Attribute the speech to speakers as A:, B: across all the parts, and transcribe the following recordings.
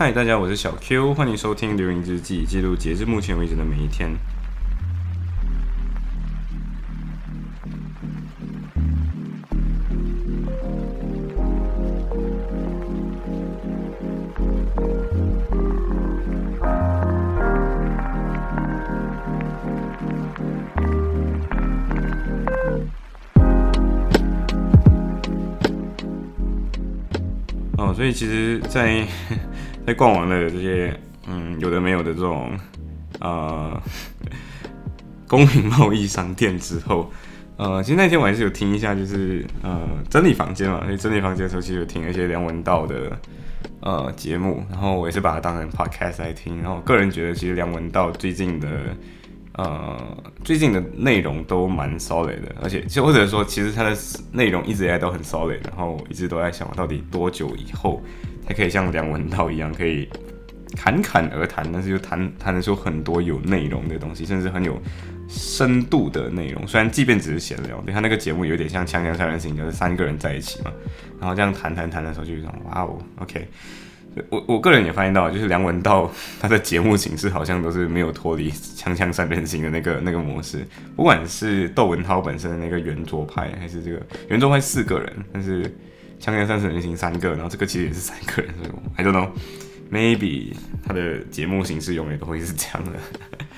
A: 嗨，大家，我是小 Q，欢迎收听《流云日记》，记录截至目前为止的每一天。哦，所以其实，在在逛完了这些嗯有的没有的这种呃 公平贸易商店之后，呃，其实那天我还是有听一下，就是呃整理房间嘛，所以整理房间的时候，其实有听一些梁文道的呃节目，然后我也是把它当成 podcast 来听，然后我个人觉得，其实梁文道最近的呃最近的内容都蛮 solid 的，而且就或者说，其实他的内容一直以来都很 solid，然后一直都在想，到底多久以后。还可以像梁文道一样，可以侃侃而谈，但是又谈谈得出很多有内容的东西，甚至很有深度的内容。虽然即便只是闲聊，对他那个节目有点像《锵锵三人行》，就是三个人在一起嘛，然后这样谈谈谈的时候，就一种哇哦，OK。我我个人也发现到，就是梁文道他的节目形式好像都是没有脱离《锵锵三人行》的那个 那个模式，不管是窦文涛本身的那个圆桌派，还是这个圆桌派四个人，但是。枪战三十人行三个，然后这个其实也是三个人，所以 I don't know，maybe 他的节目形式永远都会是这样的。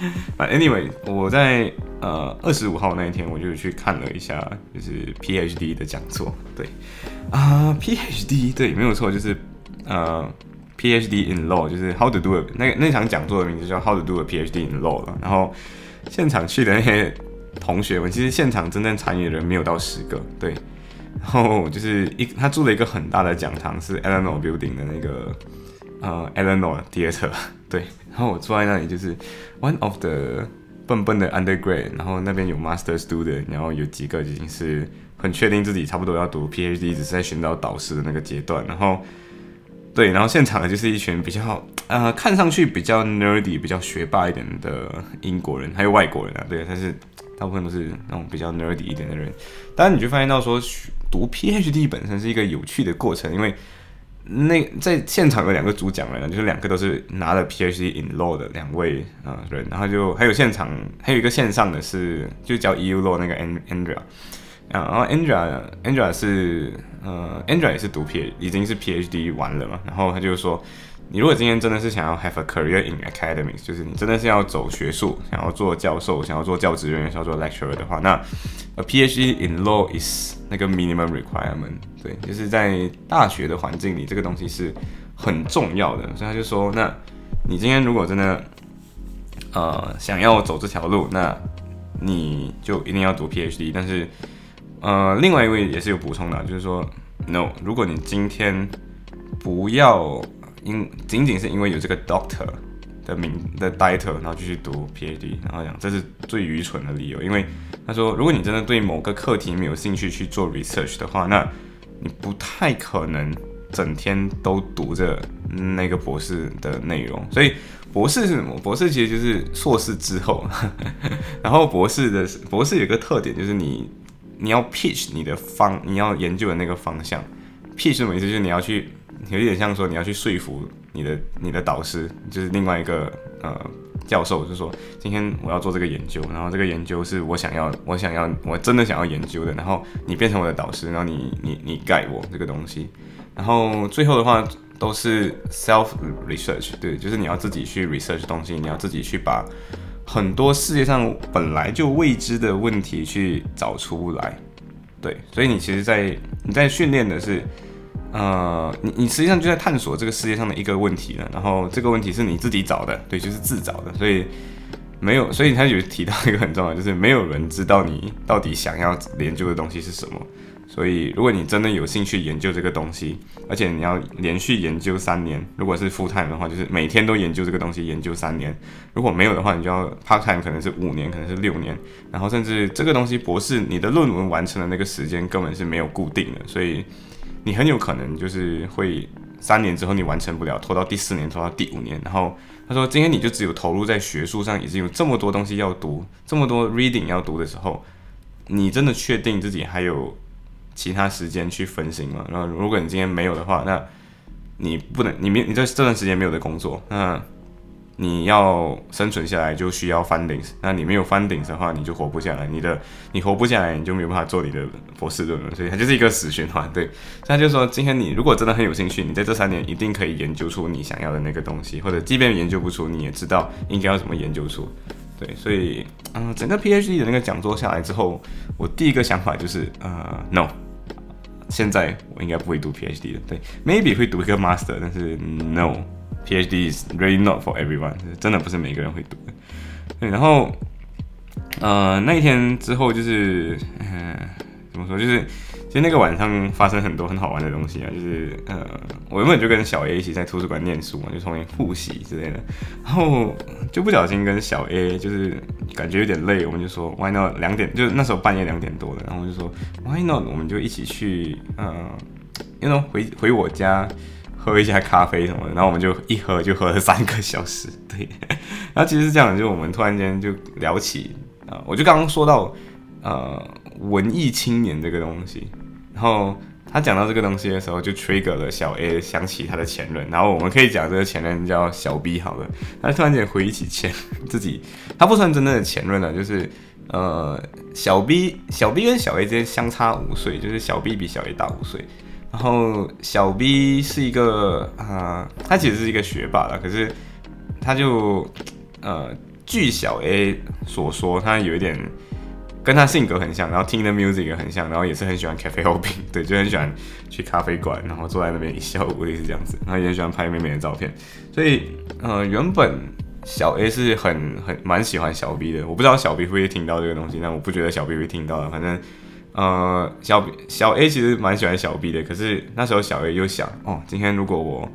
A: But anyway，我在呃二十五号那一天，我就去看了一下，就是 PhD 的讲座。对啊，PhD 对，没有错，就是呃 PhD in Law，就是 How to do a 那那场讲座的名字叫 How to do a PhD in Law 了。然后现场去的那些同学们，其实现场真正参与的人没有到十个，对。然后就是一，他住了一个很大的讲堂，是 Eleanor Building 的那个呃 Eleanor Theater，对。然后我坐在那里，就是 one of the 笨笨的 undergrad，然后那边有 master student，然后有几个已经是很确定自己差不多要读 PhD，只是在寻找导师的那个阶段。然后对，然后现场的就是一群比较呃看上去比较 nerdy、比较学霸一点的英国人，还有外国人啊，对，但是大部分都是那种比较 nerdy 一点的人。当然你就发现到说。读 PhD 本身是一个有趣的过程，因为那在现场有两个主讲人，就是两个都是拿了 PhD in Law 的两位啊人，然后就还有现场还有一个线上的是就叫 EU Law 那个 Andrea，啊然后 Andrea Andrea 是呃 Andrea 也是读 Ph 已经是 PhD 完了嘛，然后他就说。你如果今天真的是想要 have a career in academics，就是你真的是要走学术，想要做教授，想要做教职人员，想要做 lecturer 的话，那 a PhD in law is 那个 minimum requirement。对，就是在大学的环境里，这个东西是很重要的。所以他就说，那你今天如果真的呃想要走这条路，那你就一定要读 PhD。但是呃，另外一位也是有补充的，就是说，no，如果你今天不要因仅仅是因为有这个 doctor 的名的 title，然后继续读 PhD，然后讲这是最愚蠢的理由。因为他说，如果你真的对某个课题没有兴趣去做 research 的话，那你不太可能整天都读着那个博士的内容。所以博士是什么？博士其实就是硕士之后。然后博士的博士有个特点，就是你你要 pitch 你的方，你要研究的那个方向。pitch 什么意思？就是你要去。有一点像说你要去说服你的你的导师，就是另外一个呃教授，就说今天我要做这个研究，然后这个研究是我想要我想要我真的想要研究的，然后你变成我的导师，然后你你你盖我这个东西，然后最后的话都是 self research，对，就是你要自己去 research 东西，你要自己去把很多世界上本来就未知的问题去找出来，对，所以你其实，在你在训练的是。呃，你你实际上就在探索这个世界上的一个问题了，然后这个问题是你自己找的，对，就是自找的，所以没有，所以他有提到一个很重要，就是没有人知道你到底想要研究的东西是什么，所以如果你真的有兴趣研究这个东西，而且你要连续研究三年，如果是 full time 的话，就是每天都研究这个东西研究三年，如果没有的话，你就要 part time，可能是五年，可能是六年，然后甚至这个东西博士你的论文完成的那个时间根本是没有固定的，所以。你很有可能就是会三年之后你完成不了，拖到第四年，拖到第五年。然后他说：“今天你就只有投入在学术上，已经有这么多东西要读，这么多 reading 要读的时候，你真的确定自己还有其他时间去分心吗？然后如果你今天没有的话，那你不能，你没你在这段时间没有的工作，那你要生存下来就需要 funding，那你没有 funding 的话，你就活不下来。你的你活不下来，你就没有办法做你的博士论文，所以它就是一个死循环。对，所以他就说，今天你如果真的很有兴趣，你在这三年一定可以研究出你想要的那个东西，或者即便研究不出，你也知道应该要怎么研究出。对，所以嗯，整个 PhD 的那个讲座下来之后，我第一个想法就是呃，no。现在我应该不会读 PhD 的，对，maybe 会读一个 Master，但是 no PhD is really not for everyone，真的不是每个人会读的。对，然后，呃，那一天之后就是，嗯，怎么说，就是。其实那个晚上发生很多很好玩的东西啊，就是呃，我原本就跟小 A 一起在图书馆念书嘛，就从复习之类的，然后就不小心跟小 A 就是感觉有点累，我们就说 Why not 两点，就是那时候半夜两点多了，然后我就说 Why not 我们就一起去呃，那种回回我家喝一下咖啡什么的，然后我们就一喝就喝了三个小时，对，然后其实是这样，就我们突然间就聊起啊，我就刚刚说到呃文艺青年这个东西。然后他讲到这个东西的时候，就 trigger 了小 A 想起他的前任。然后我们可以讲这个前任叫小 B 好了。他突然间回忆起前 自己，他不算真正的前任了，就是呃小 B 小 B 跟小 A 之间相差五岁，就是小 B 比小 A 大五岁。然后小 B 是一个啊，他其实是一个学霸了，可是他就呃据小 A 所说，他有一点。跟他性格很像，然后听的 music 也很像，然后也是很喜欢 cafe hopping，对，就很喜欢去咖啡馆，然后坐在那边一笑，我也是这样子，然后也很喜欢拍美美的照片。所以，呃，原本小 A 是很很蛮喜欢小 B 的，我不知道小 B 会不会听到这个东西，但我不觉得小 B 会听到。反正，呃，小小 A 其实蛮喜欢小 B 的，可是那时候小 A 又想，哦，今天如果我，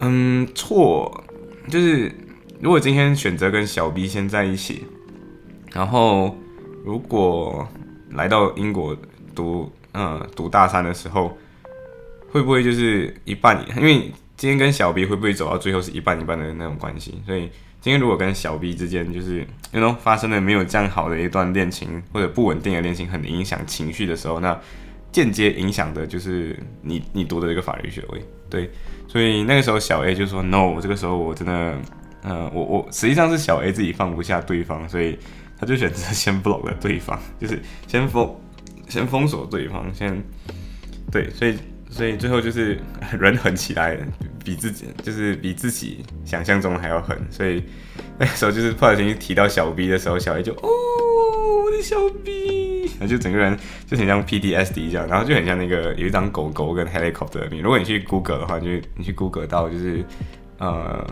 A: 嗯，错，就是如果今天选择跟小 B 先在一起，然后。如果来到英国读，嗯，读大三的时候，会不会就是一半？因为今天跟小 B 会不会走到最后是一半一半的那种关系？所以今天如果跟小 B 之间就是那种发生了没有这样好的一段恋情，或者不稳定的恋情，很影响情绪的时候，那间接影响的就是你你读的这个法律学位。对，所以那个时候小 A 就说 No，这个时候我真的，嗯，我我实际上是小 A 自己放不下对方，所以。他就选择先 block 了对方，就是先封，先封锁对方，先对，所以所以最后就是人狠起来，比自己就是比自己想象中还要狠，所以那时候就是不小心提到小 B 的时候，小 A 就哦我的小 B，然后就整个人就很像 PTSD 这样，然后就很像那个有一张狗狗跟 helicopter 的面，如果你去 Google 的话，就你去 Google 到就是呃。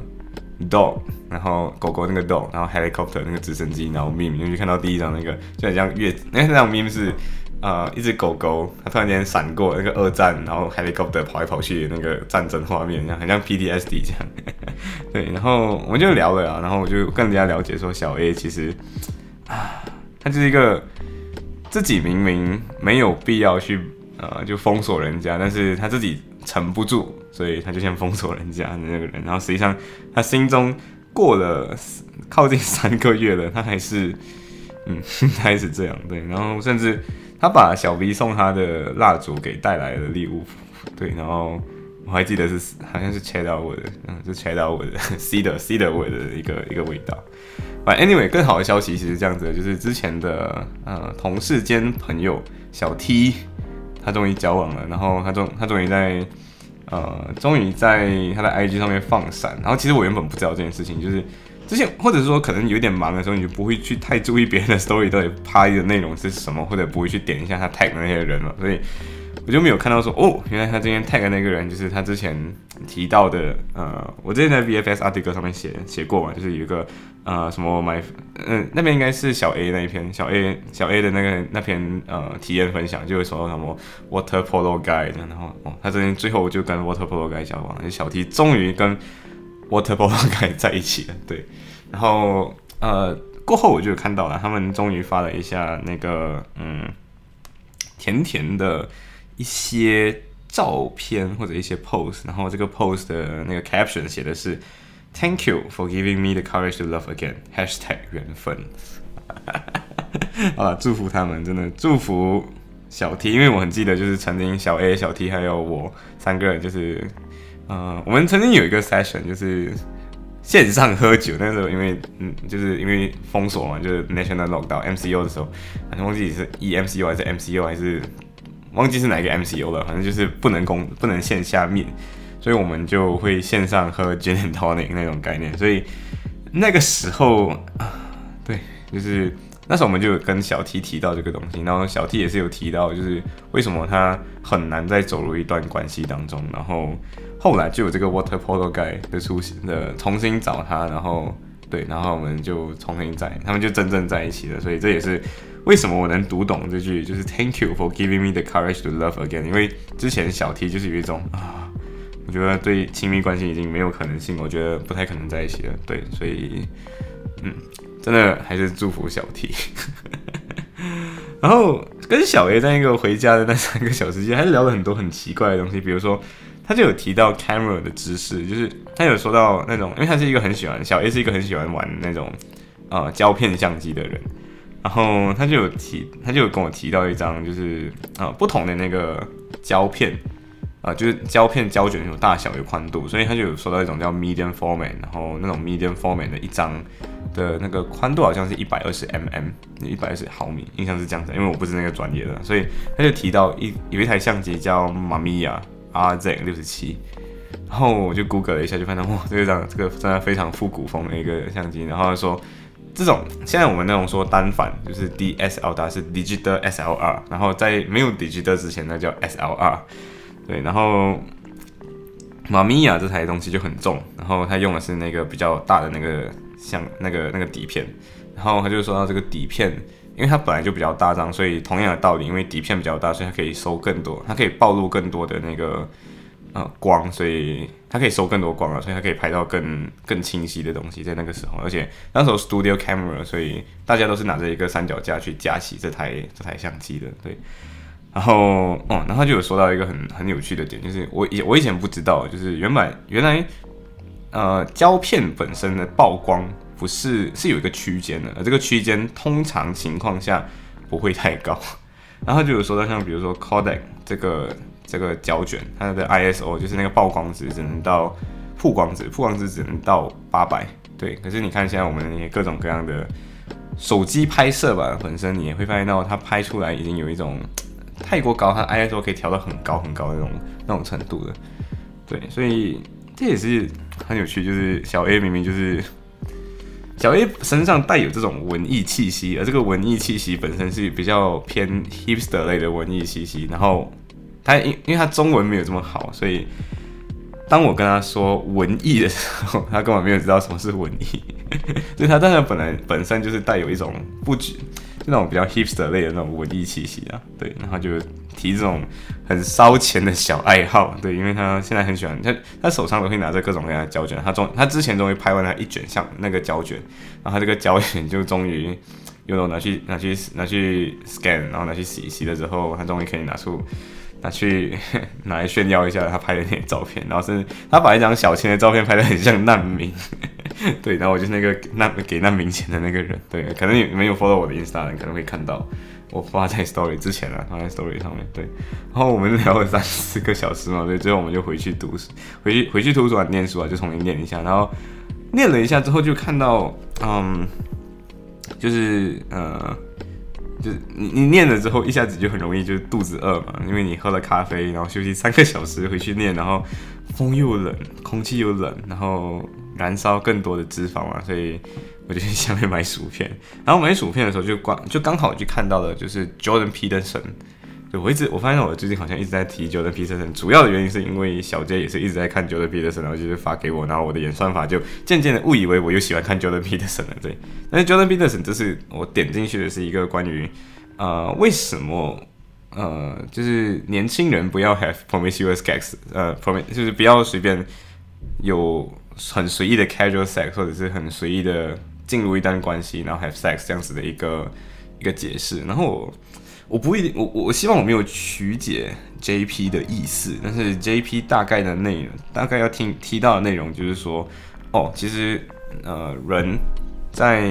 A: dog，然后狗狗那个 dog，然后 helicopter 那个直升机，然后 meme 你就看到第一张那个就很像月，那那张 meme 是呃一只狗狗，它突然间闪过那个二战，然后 helicopter 跑来跑去的那个战争画面，这样很像 PTSD 这样。对，然后我们就聊了啊，然后我就更加了解说小 A 其实啊，他就是一个自己明明没有必要去呃就封锁人家，但是他自己。沉不住，所以他就先封锁人家的那个人。然后实际上，他心中过了靠近三个月了，他还是，嗯，还是这样对。然后甚至他把小 B 送他的蜡烛给带来了礼物，对。然后我还记得是好像是切到我的，嗯，是切到我的 C 的 C 的味的一个一个味道。反正 anyway，更好的消息其实是这样子，就是之前的呃同事兼朋友小 T。他终于交往了，然后他终他终于在，呃，终于在他的 IG 上面放闪。然后其实我原本不知道这件事情，就是之前或者是说可能有点忙的时候，你就不会去太注意别人的 story 到底拍的内容是什么，或者不会去点一下他 tag 的那些人嘛，所以。我就没有看到说哦，原来他今天 tag 那个人就是他之前提到的，呃，我之前在 VFS article 上面写写过嘛，就是有一个呃什么 my，嗯，那边应该是小 A 那一篇，小 A 小 A 的那个那篇呃体验分享，就是说什么 water polo guy，然后哦，他之前最后就跟 water polo guy 交往，小 T 终于跟 water polo guy 在一起了，对，然后呃过后我就看到了，他们终于发了一下那个嗯甜甜的。一些照片或者一些 post，然后这个 post 的那个 caption 写的是 Thank you for giving me the courage to love again. Hashtag 缘分。好了，祝福他们，真的祝福小 T，因为我很记得，就是曾经小 A、小 T 还有我三个人，就是呃，我们曾经有一个 session 就是线上喝酒，那时候因为嗯，就是因为封锁嘛，就是 national lockdown MCO 的时候，反正忘记是 EMCO 还是 MCO 还是忘记是哪个 MCO 了，反正就是不能公不能线下面，所以我们就会线上喝 gin and tonic 那种概念，所以那个时候啊，对，就是那时候我们就跟小 T 提到这个东西，然后小 T 也是有提到，就是为什么他很难再走入一段关系当中，然后。后来就有这个 Water Polo Guy 的出现的，重新找他，然后对，然后我们就重新在，他们就真正在一起了。所以这也是为什么我能读懂这句，就是 Thank you for giving me the courage to love again。因为之前小 T 就是有一种啊，我觉得对亲密关系已经没有可能性，我觉得不太可能在一起了。对，所以嗯，真的还是祝福小 T。然后跟小 A 在那个回家的那三个小时间，还是聊了很多很奇怪的东西，比如说。他就有提到 camera 的知识，就是他有说到那种，因为他是一个很喜欢小 A 是一个很喜欢玩那种呃胶片相机的人，然后他就有提，他就有跟我提到一张，就是啊不同的那个胶片啊，就是胶片胶卷有大小有宽度，所以他就有说到一种叫 medium format，然后那种 medium format 的一张的那个宽度好像是一百二十 mm，一百二十毫米，印象是这样子，因为我不是那个专业的，所以他就提到一有一台相机叫 Mamiya。RZ 六十七，然后我就 Google 了一下，就发现哇，这个张这个真的非常复古风的一个相机。然后说这种现在我们那种说单反就是 DSLR 是 Digital SLR，然后在没有 Digital 之前那叫 SLR。对，然后马米亚这台东西就很重，然后它用的是那个比较大的那个像那个那个底片，然后他就说到这个底片。因为它本来就比较大张，所以同样的道理，因为底片比较大，所以它可以收更多，它可以暴露更多的那个呃光，所以它可以收更多光了，所以它可以拍到更更清晰的东西。在那个时候，而且那时候 studio camera，所以大家都是拿着一个三脚架去架起这台这台相机的，对。然后哦，然后就有说到一个很很有趣的点，就是我以我以前不知道，就是原本原来呃胶片本身的曝光。不是，是有一个区间的，而这个区间通常情况下不会太高。然后就有说到像比如说 Kodak 这个这个胶卷，它的 ISO 就是那个曝光值只能到曝光值，曝光值只能到八百。对，可是你看现在我们各种各样的手机拍摄吧，本身你也会发现到它拍出来已经有一种太过高，它 ISO 可以调到很高很高的那种那种程度的。对，所以这也是很有趣，就是小 A 明明就是。小 A 身上带有这种文艺气息，而这个文艺气息本身是比较偏 hipster 类的文艺气息。然后他因因为他中文没有这么好，所以当我跟他说文艺的时候，他根本没有知道什么是文艺。所以他当然本来本身就是带有一种不举。那种比较 hipster 类的那种文艺气息啊，对，然后就提这种很烧钱的小爱好，对，因为他现在很喜欢，他他手上都会拿着各种各样的胶卷，他终他之前终于拍完了一卷像那个胶卷，然后他这个胶卷就终于又拿去拿去拿去 scan，然后拿去洗洗了之后，他终于可以拿出。拿去 拿来炫耀一下他拍的那些照片，然后是他把一张小钱的照片拍的很像难民，对，然后我就是那个难给难民钱的那个人，对，可能你没有 follow 我的 Instagram，可能会看到我发在 Story 之前啊，发在 Story 上面，对，然后我们聊了三四个小时嘛，对，最后我们就回去读，回去回去图书馆念书啊，就重新念一下，然后念了一下之后就看到，嗯，就是呃。就是你你念了之后，一下子就很容易就肚子饿嘛，因为你喝了咖啡，然后休息三个小时回去念，然后风又冷，空气又冷，然后燃烧更多的脂肪嘛，所以我就去下面买薯片。然后买薯片的时候就逛就刚好就看到了，就是 Jordan Peterson。对，我一直我发现我最近好像一直在提 Jordan Peterson，主要的原因是因为小 J 也是一直在看 Jordan Peterson，然后就是发给我，然后我的演算法就渐渐的误以为我又喜欢看 Jordan Peterson 了。对，但是 Jordan Peterson 这是我点进去的是一个关于呃为什么呃就是年轻人不要 have promiscuous sex，呃 prom 就是不要随便有很随意的 casual sex，或者是很随意的进入一段关系，然后 have sex 这样子的一个一个解释，然后我。我不一定，我我希望我没有曲解 JP 的意思，但是 JP 大概的内容，大概要听提到的内容就是说，哦，其实呃，人在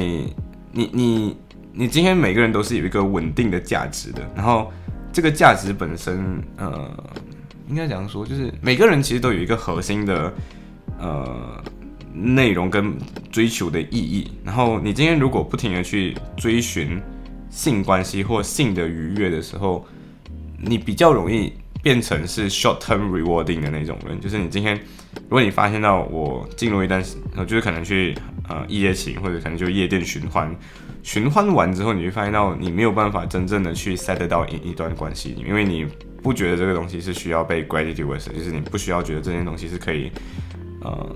A: 你你你今天每个人都是有一个稳定的价值的，然后这个价值本身呃，应该讲说，就是每个人其实都有一个核心的呃内容跟追求的意义。然后你今天如果不停的去追寻性关系或性的愉悦的时候，你比较容易变成是 short term rewarding 的那种人。就是你今天如果你发现到我进入一段，就是可能去呃一夜情或者可能就夜店循环。循环完之后，你会发现到你没有办法真正的去 set 到一一段关系，因为你不觉得这个东西是需要被 gratitude，就是你不需要觉得这件东西是可以，呃，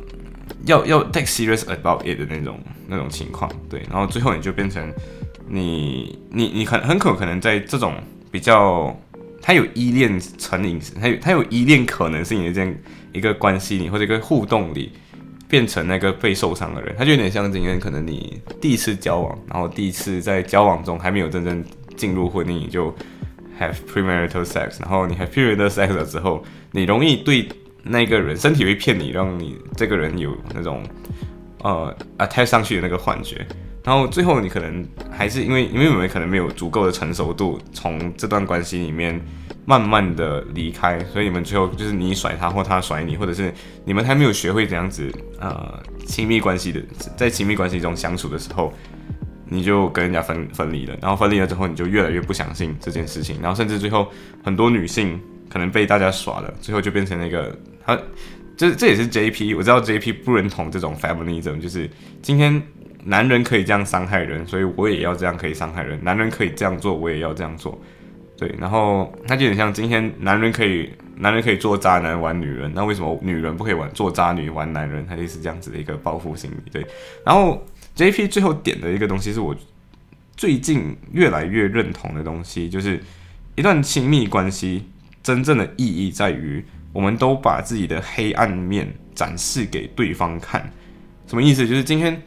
A: 要要 take serious about it 的那种那种情况，对，然后最后你就变成你你你很很可可能在这种比较，他有依恋成瘾，他有他有依恋可能性的这样一个关系里或者一个互动里。变成那个被受伤的人，他就有点像今天可能你第一次交往，然后第一次在交往中还没有真正进入婚姻你就 have premarital sex，然后你 have premarital sex 了之后，你容易对那个人身体会骗你，让你这个人有那种呃 attach 上去的那个幻觉，然后最后你可能还是因为因为我们可能没有足够的成熟度，从这段关系里面。慢慢的离开，所以你们最后就是你甩他或他甩你，或者是你们还没有学会怎样子呃亲密关系的，在亲密关系中相处的时候，你就跟人家分分离了，然后分离了之后，你就越来越不相信这件事情，然后甚至最后很多女性可能被大家耍了，最后就变成那个他，这这也是 JP，我知道 JP 不认同这种 feminism，就是今天男人可以这样伤害人，所以我也要这样可以伤害人，男人可以这样做，我也要这样做。对，然后他就很像今天男人可以，男人可以做渣男玩女人，那为什么女人不可以玩做渣女玩男人？他就是这样子的一个报复心理。对，然后 J.P. 最后点的一个东西是我最近越来越认同的东西，就是一段亲密关系真正的意义在于，我们都把自己的黑暗面展示给对方看。什么意思？就是今天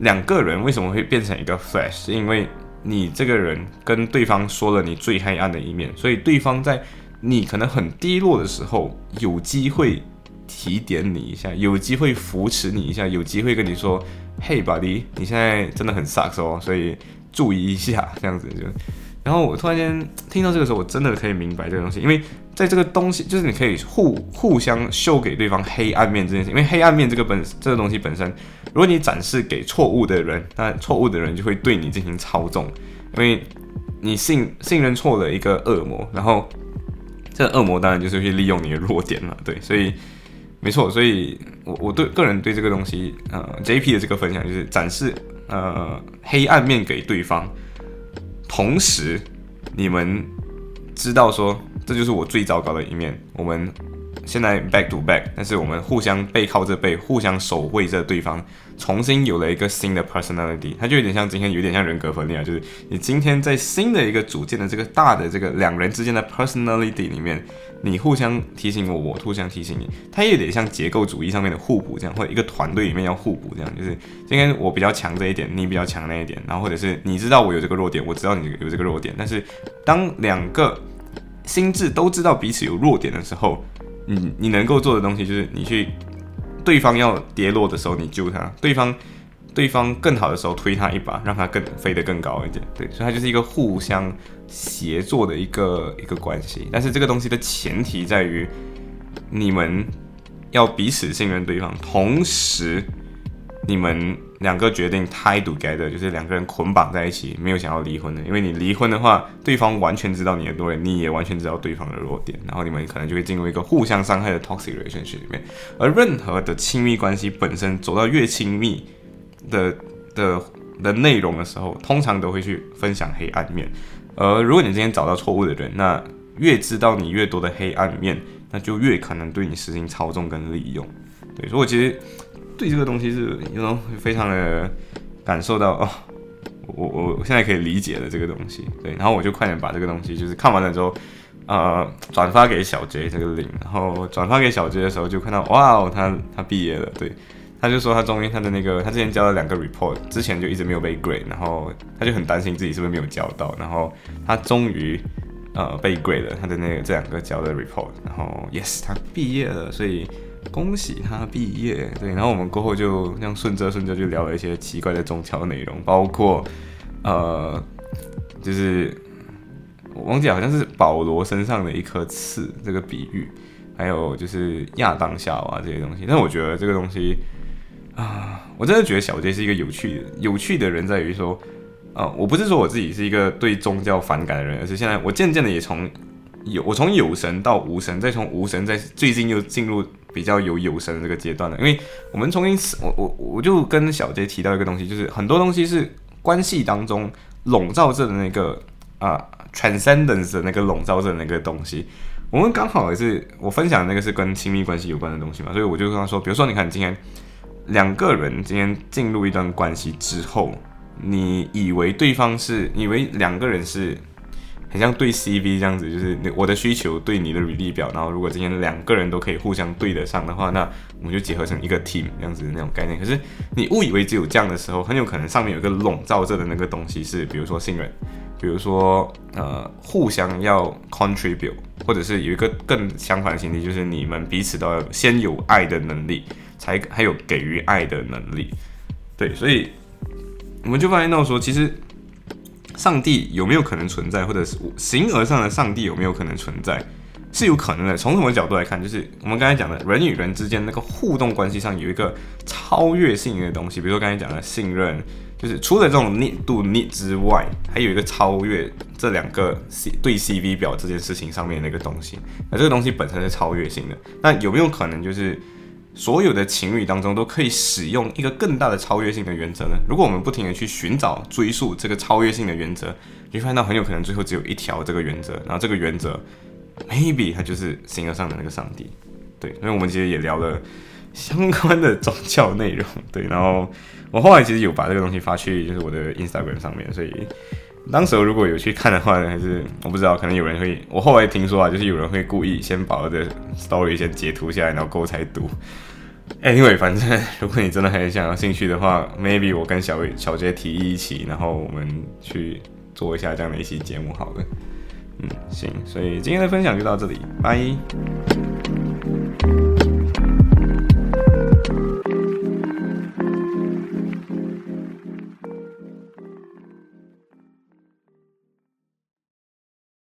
A: 两个人为什么会变成一个 flash？是因为你这个人跟对方说了你最黑暗的一面，所以对方在你可能很低落的时候，有机会提点你一下，有机会扶持你一下，有机会跟你说嘿 buddy，你现在真的很 sucks 哦，所以注意一下。”这样子就，然后我突然间听到这个时候，我真的可以明白这个东西，因为在这个东西就是你可以互互相秀给对方黑暗面这件事，因为黑暗面这个本这个东西本身。如果你展示给错误的人，那错误的人就会对你进行操纵，因为你信信任错了一个恶魔，然后这恶魔当然就是去利用你的弱点了，对，所以没错，所以我我对个人对这个东西，呃，JP 的这个分享就是展示呃黑暗面给对方，同时你们知道说这就是我最糟糕的一面，我们。现在 back to back，但是我们互相背靠着背，互相守卫着对方，重新有了一个新的 personality，它就有点像今天有点像人格分裂啊，就是你今天在新的一个组建的这个大的这个两人之间的 personality 里面，你互相提醒我，我互相提醒你，它也有点像结构主义上面的互补这样，或者一个团队里面要互补这样，就是今天我比较强这一点，你比较强那一点，然后或者是你知道我有这个弱点，我知道你有这个弱点，但是当两个心智都知道彼此有弱点的时候。你你能够做的东西就是你去，对方要跌落的时候你救他，对方对方更好的时候推他一把，让他更飞得更高一点。对，所以它就是一个互相协作的一个一个关系。但是这个东西的前提在于你们要彼此信任对方，同时你们。两个决定 tie together，就是两个人捆绑在一起，没有想要离婚的。因为你离婚的话，对方完全知道你的弱点，你也完全知道对方的弱点，然后你们可能就会进入一个互相伤害的 toxic relationship 里面。而任何的亲密关系本身走到越亲密的的的内容的时候，通常都会去分享黑暗面。而如果你今天找到错误的人，那越知道你越多的黑暗面，那就越可能对你实行操纵跟利用。对，所以我其实。对这个东西是有种非常的感受到哦，我我我现在可以理解了这个东西，对，然后我就快点把这个东西就是看完了之后，呃，转发给小 J 这个领然后转发给小 J 的时候就看到哇哦，他他毕业了，对，他就说他终于他的那个他之前交了两个 report，之前就一直没有被 grade，然后他就很担心自己是不是没有交到，然后他终于呃被 grade 了他的那个这两个交的 report，然后 yes 他毕业了，所以。恭喜他毕业，对，然后我们过后就这样顺着顺着就聊了一些奇怪的中桥内容，包括呃，就是我忘记好像是保罗身上的一颗刺这个比喻，还有就是亚当夏娃这些东西。但我觉得这个东西啊，我真的觉得小杰是一个有趣的有趣的人，在于说啊，我不是说我自己是一个对宗教反感的人，而是现在我渐渐的也从有我从有神到无神，再从无神再最近又进入比较有有神的这个阶段了。因为我们重新我我我就跟小杰提到一个东西，就是很多东西是关系当中笼罩着的那个啊 transcendence 的那个笼罩着的那个东西。我们刚好也是我分享那个是跟亲密关系有关的东西嘛，所以我就跟他说，比如说你看今天两个人今天进入一段关系之后，你以为对方是以为两个人是。很像对 CV 这样子，就是我的需求对你的履历表，然后如果今天两个人都可以互相对得上的话，那我们就结合成一个 team 这样子的那种概念。可是你误以为只有这样的时候，很有可能上面有个笼罩着的那个东西是，比如说信任，比如说呃互相要 contribute，或者是有一个更相反的前提，就是你们彼此都要先有爱的能力，才还有给予爱的能力。对，所以我们就发现到说，其实。上帝有没有可能存在，或者是形而上的上帝有没有可能存在，是有可能的。从什么角度来看，就是我们刚才讲的人与人之间那个互动关系上有一个超越性的东西，比如说刚才讲的信任，就是除了这种 need do need 之外，还有一个超越这两个 C 对 CV 表这件事情上面那个东西。那这个东西本身是超越性的，那有没有可能就是？所有的情侣当中都可以使用一个更大的超越性的原则呢？如果我们不停的去寻找、追溯这个超越性的原则，你会发现到很有可能最后只有一条这个原则，然后这个原则 maybe 它就是形而上的那个上帝。对，所以我们其实也聊了相关的宗教内容。对，然后我后来其实有把这个东西发去就是我的 Instagram 上面，所以当时如果有去看的话呢，还是我不知道，可能有人会，我后来听说啊，就是有人会故意先把我的 story 先截图下来，然后过后才读。Anyway，反正如果你真的很想要兴趣的话，maybe 我跟小小杰提议一起，然后我们去做一下这样的一期节目，好了。嗯，行，所以今天的分享就到这里，拜。